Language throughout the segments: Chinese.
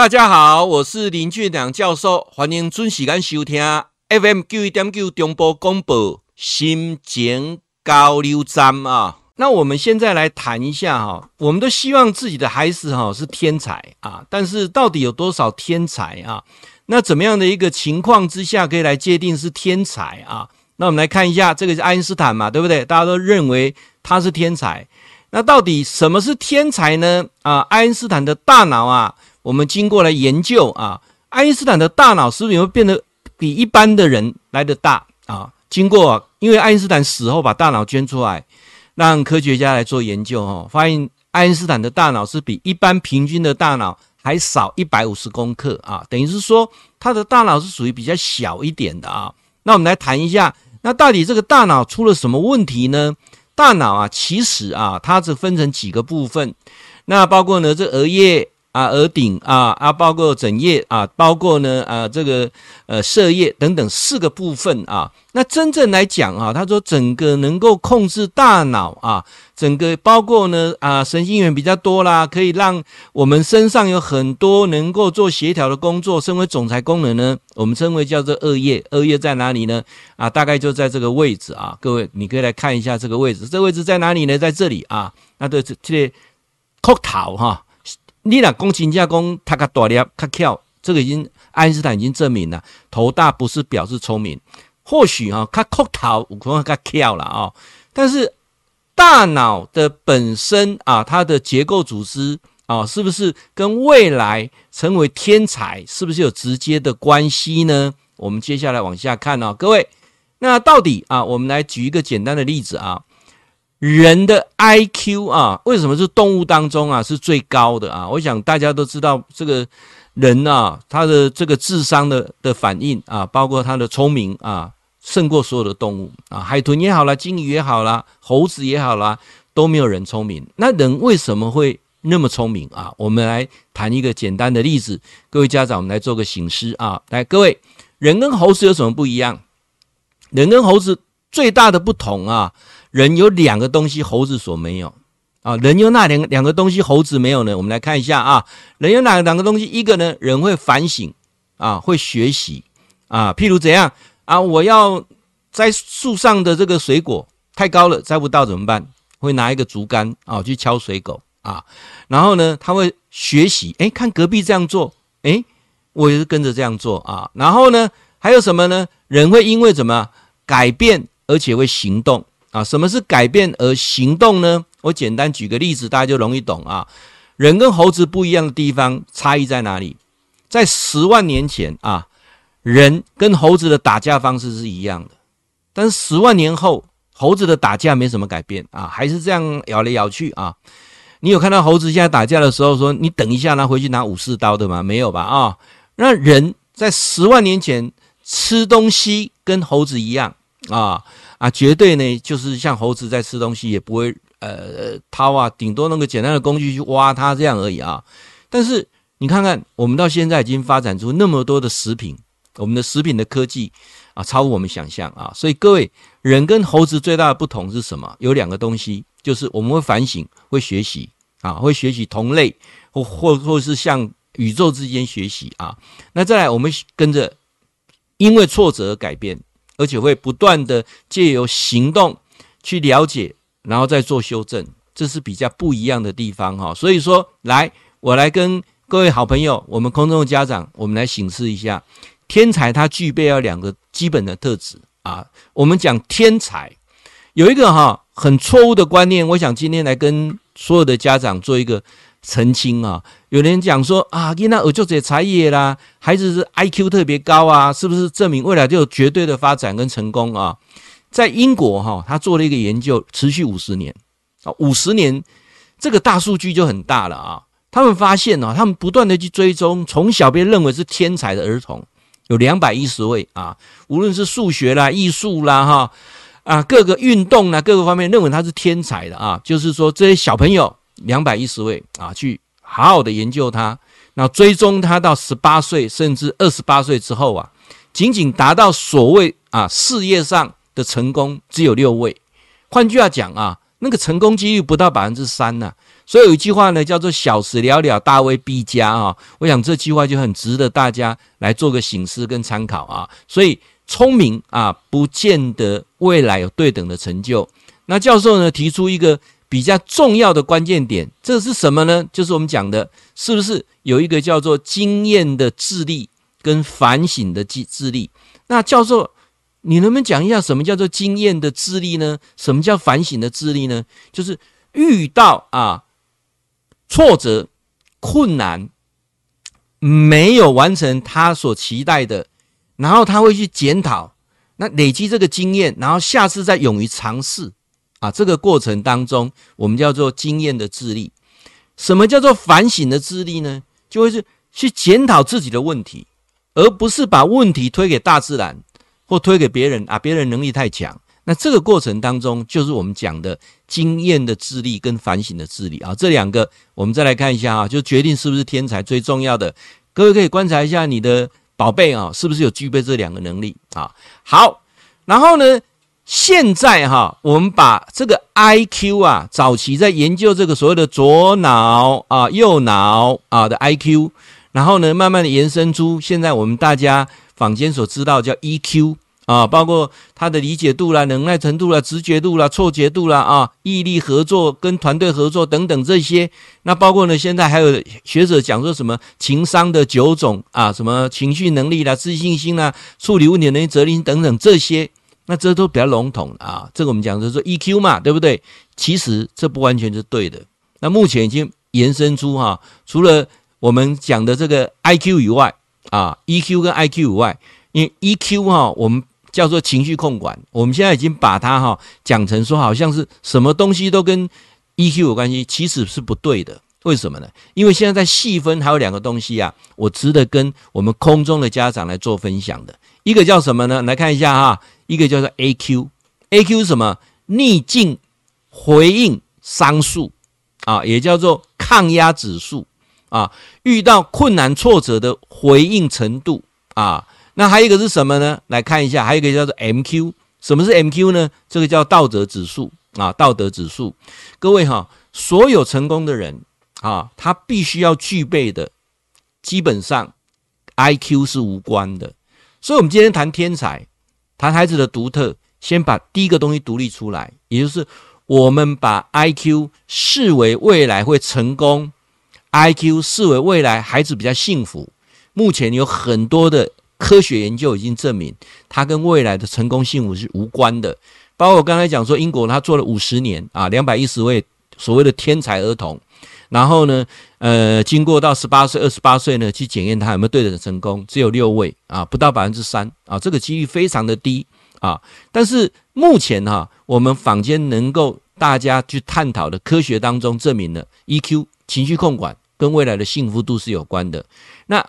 大家好，我是林俊良教授，欢迎准时间收听 FM 九一点九中波广播新简交流站啊。那我们现在来谈一下哈，我们都希望自己的孩子哈是天才啊，但是到底有多少天才啊？那怎么样的一个情况之下可以来界定是天才啊？那我们来看一下，这个是爱因斯坦嘛，对不对？大家都认为他是天才。那到底什么是天才呢？啊，爱因斯坦的大脑啊。我们经过了研究啊，爱因斯坦的大脑是不是也会变得比一般的人来得大啊？经过，因为爱因斯坦死后把大脑捐出来，让科学家来做研究哦，发现爱因斯坦的大脑是比一般平均的大脑还少一百五十公克啊，等于是说他的大脑是属于比较小一点的啊。那我们来谈一下，那到底这个大脑出了什么问题呢？大脑啊，其实啊，它是分成几个部分，那包括呢，这额叶。啊，额顶啊啊，包括枕叶啊，包括呢啊这个呃射叶等等四个部分啊。那真正来讲啊，他说整个能够控制大脑啊，整个包括呢啊神经元比较多啦，可以让我们身上有很多能够做协调的工作，身为总裁功能呢，我们称为叫做额叶。额叶在哪里呢？啊，大概就在这个位置啊。各位，你可以来看一下这个位置，这位置在哪里呢？在这里啊。那对这这秃头哈。你若讲真正讲他较大粒较巧，这个已经爱因斯坦已经证明了，头大不是表示聪明，或许哈他秃头有可能较巧了啊，但是大脑的本身啊，它的结构组织啊，是不是跟未来成为天才是不是有直接的关系呢？我们接下来往下看哦，各位，那到底啊，我们来举一个简单的例子啊。人的 IQ 啊，为什么是动物当中啊是最高的啊？我想大家都知道，这个人啊，他的这个智商的的反应啊，包括他的聪明啊，胜过所有的动物啊，海豚也好啦，鲸鱼也好啦，猴子也好啦，都没有人聪明。那人为什么会那么聪明啊？我们来谈一个简单的例子，各位家长，我们来做个醒思啊。来，各位，人跟猴子有什么不一样？人跟猴子最大的不同啊。人有两个东西，猴子所没有啊。人有那两两个东西，猴子没有呢？我们来看一下啊。人有哪两个东西？一个呢，人会反省啊，会学习啊。譬如怎样啊？我要摘树上的这个水果太高了，摘不到怎么办？会拿一个竹竿啊去敲水果啊。然后呢，他会学习，哎，看隔壁这样做，哎，我也是跟着这样做啊。然后呢，还有什么呢？人会因为怎么改变，而且会行动。啊，什么是改变而行动呢？我简单举个例子，大家就容易懂啊。人跟猴子不一样的地方，差异在哪里？在十万年前啊，人跟猴子的打架方式是一样的，但是十万年后，猴子的打架没什么改变啊，还是这样咬来咬去啊。你有看到猴子现在打架的时候说：“你等一下，拿回去拿武士刀的吗？”没有吧？啊，那人在十万年前吃东西跟猴子一样啊。啊，绝对呢，就是像猴子在吃东西，也不会呃掏啊，顶多那个简单的工具去挖它这样而已啊。但是你看看，我们到现在已经发展出那么多的食品，我们的食品的科技啊，超乎我们想象啊。所以各位，人跟猴子最大的不同是什么？有两个东西，就是我们会反省，会学习啊，会学习同类或或或是向宇宙之间学习啊。那再来，我们跟着因为挫折而改变。而且会不断的借由行动去了解，然后再做修正，这是比较不一样的地方哈。所以说，来，我来跟各位好朋友，我们空中的家长，我们来省思一下，天才他具备要两个基本的特质啊。我们讲天才有一个哈很错误的观念，我想今天来跟所有的家长做一个。澄清啊！有人讲说啊，因那有就这才艺啦，孩子是 IQ 特别高啊，是不是证明未来就有绝对的发展跟成功啊？在英国哈，他做了一个研究，持续五十年啊，五十年这个大数据就很大了啊。他们发现啊，他们不断的去追踪，从小被认为是天才的儿童有两百一十位啊，无论是数学啦、艺术啦哈啊，各个运动啦，各个方面认为他是天才的啊，就是说这些小朋友。两百一十位啊，去好好的研究他，那追踪他到十八岁甚至二十八岁之后啊，仅仅达到所谓啊事业上的成功只有六位。换句话讲啊，那个成功几率不到百分之三呐。所以有一句话呢，叫做“小时了了，大未必佳”啊。我想这句话就很值得大家来做个醒思跟参考啊。所以聪明啊，不见得未来有对等的成就。那教授呢提出一个比较重要的关键点，这是什么呢？就是我们讲的，是不是有一个叫做经验的智力跟反省的智智力？那教授，你能不能讲一下什么叫做经验的智力呢？什么叫反省的智力呢？就是遇到啊挫折、困难，没有完成他所期待的，然后他会去检讨，那累积这个经验，然后下次再勇于尝试。啊，这个过程当中，我们叫做经验的智力。什么叫做反省的智力呢？就会是去检讨自己的问题，而不是把问题推给大自然或推给别人啊。别人能力太强，那这个过程当中，就是我们讲的经验的智力跟反省的智力啊。这两个，我们再来看一下啊，就决定是不是天才最重要的。各位可以观察一下你的宝贝啊，是不是有具备这两个能力啊？好，然后呢？现在哈，我们把这个 IQ 啊，早期在研究这个所谓的左脑啊、右脑啊的 IQ，然后呢，慢慢的延伸出现在我们大家坊间所知道叫 EQ 啊，包括他的理解度啦、能耐程度啦、直觉度啦、错觉度啦啊、毅力、合作跟团队合作等等这些。那包括呢，现在还有学者讲说什么情商的九种啊，什么情绪能力啦、自信心啦、处理问题能力、责任心等等这些。那这都比较笼统啊，这个我们讲的是说 EQ 嘛，对不对？其实这不完全是对的。那目前已经延伸出哈，除了我们讲的这个 IQ 以外啊，EQ 跟 IQ 以外，因为 EQ 哈，我们叫做情绪控管，我们现在已经把它哈讲成说好像是什么东西都跟 EQ 有关系，其实是不对的。为什么呢？因为现在在细分还有两个东西啊，我值得跟我们空中的家长来做分享的。一个叫什么呢？来看一下哈。一个叫做 AQ，AQ 是什么？逆境回应商数啊，也叫做抗压指数啊。遇到困难挫折的回应程度啊。那还有一个是什么呢？来看一下，还有一个叫做 MQ。什么是 MQ 呢？这个叫道德指数啊，道德指数。各位哈，所有成功的人啊，他必须要具备的，基本上 IQ 是无关的。所以，我们今天谈天才。谈孩子的独特，先把第一个东西独立出来，也就是我们把 IQ 视为未来会成功，IQ 视为未来孩子比较幸福。目前有很多的科学研究已经证明，它跟未来的成功幸福是无关的。包括我刚才讲说，英国他做了五十年啊，两百一十位所谓的天才儿童，然后呢，呃，经过到十八岁、二十八岁呢，去检验他有没有对等成功，只有六位啊，不到百分之三啊，这个几率非常的低啊。但是目前哈、我们坊间能够大家去探讨的科学当中证明了，EQ 情绪控管跟未来的幸福度是有关的。那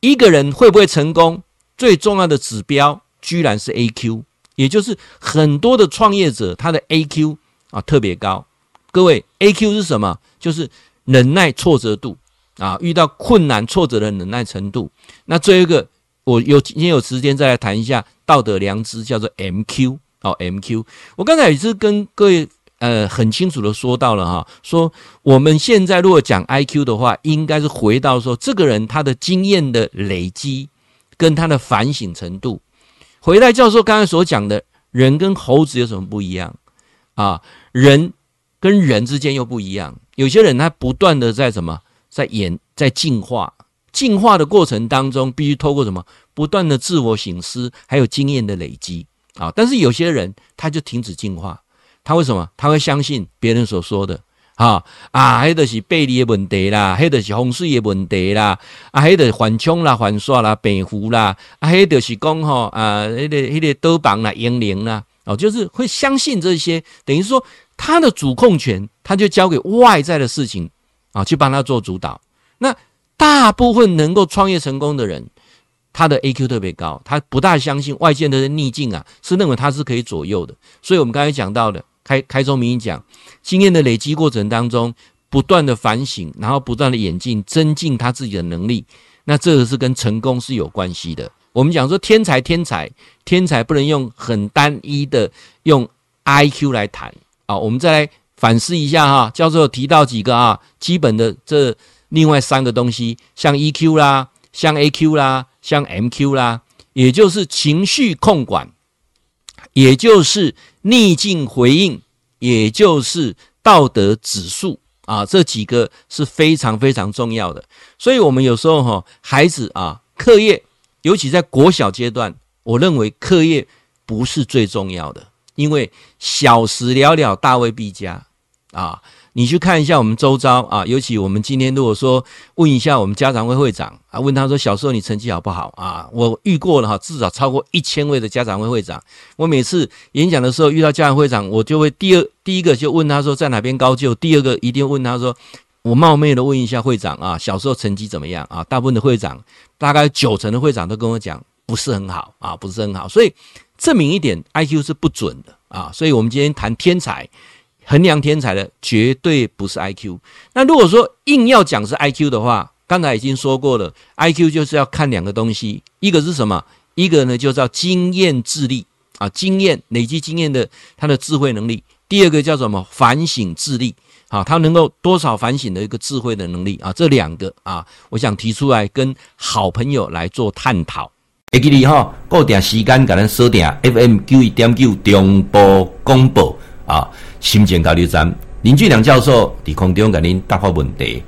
一个人会不会成功，最重要的指标居然是 AQ，也就是很多的创业者他的 AQ 啊特别高。各位，AQ 是什么？就是忍耐挫折度啊，遇到困难挫折的忍耐程度。那最后一个，我有今天有时间再来谈一下道德良知，叫做 MQ 哦，MQ。我刚才也是跟各位呃很清楚的说到了哈，说我们现在如果讲 IQ 的话，应该是回到说这个人他的经验的累积跟他的反省程度。回来教授刚才所讲的人跟猴子有什么不一样啊？人。跟人之间又不一样，有些人他不断的在什么，在演，在进化，进化的过程当中，必须透过什么，不断的自我省思，还有经验的累积啊。但是有些人他就停止进化，他为什么？他会相信别人所说的啊啊，黑的是背离的问题啦，黑的是风水的问题啦，啊，黑的反冲啦、反刷啦、病符啦，啊，黑的是讲吼啊，那个那个多棒啦、英灵啦，哦，就是会相信这些，等于说。他的主控权，他就交给外在的事情啊，去帮他做主导。那大部分能够创业成功的人，他的 AQ 特别高，他不大相信外界的逆境啊，是认为他是可以左右的。所以，我们刚才讲到的，开开宗明义讲，经验的累积过程当中，不断的反省，然后不断的演进，增进他自己的能力。那这个是跟成功是有关系的。我们讲说天才，天才，天才不能用很单一的用 IQ 来谈。啊，我们再来反思一下哈。教授提到几个啊，基本的这另外三个东西，像 EQ 啦，像 AQ 啦，像 MQ 啦，也就是情绪控管，也就是逆境回应，也就是道德指数啊，这几个是非常非常重要的。所以，我们有时候哈，孩子啊，课业，尤其在国小阶段，我认为课业不是最重要的。因为小时了了，大未必佳啊！你去看一下我们周遭啊，尤其我们今天如果说问一下我们家长会会长啊，问他说小时候你成绩好不好啊？我遇过了哈，至少超过一千位的家长会会长。我每次演讲的时候遇到家长会长，我就会第二第一个就问他说在哪边高就，第二个一定问他说，我冒昧的问一下会长啊，小时候成绩怎么样啊？大部分的会长，大概九成的会长都跟我讲不是很好啊，不是很好，所以。证明一点，IQ 是不准的啊，所以我们今天谈天才，衡量天才的绝对不是 IQ。那如果说硬要讲是 IQ 的话，刚才已经说过了，IQ 就是要看两个东西，一个是什么？一个呢就叫经验智力啊，经验累积经验的他的智慧能力。第二个叫什么？反省智力啊，他能够多少反省的一个智慧的能力啊，这两个啊，我想提出来跟好朋友来做探讨。会记你哈，固定时间甲咱锁定 FM 九一点九中波广播啊，心情交流站林俊良教授伫空中甲您答复问题。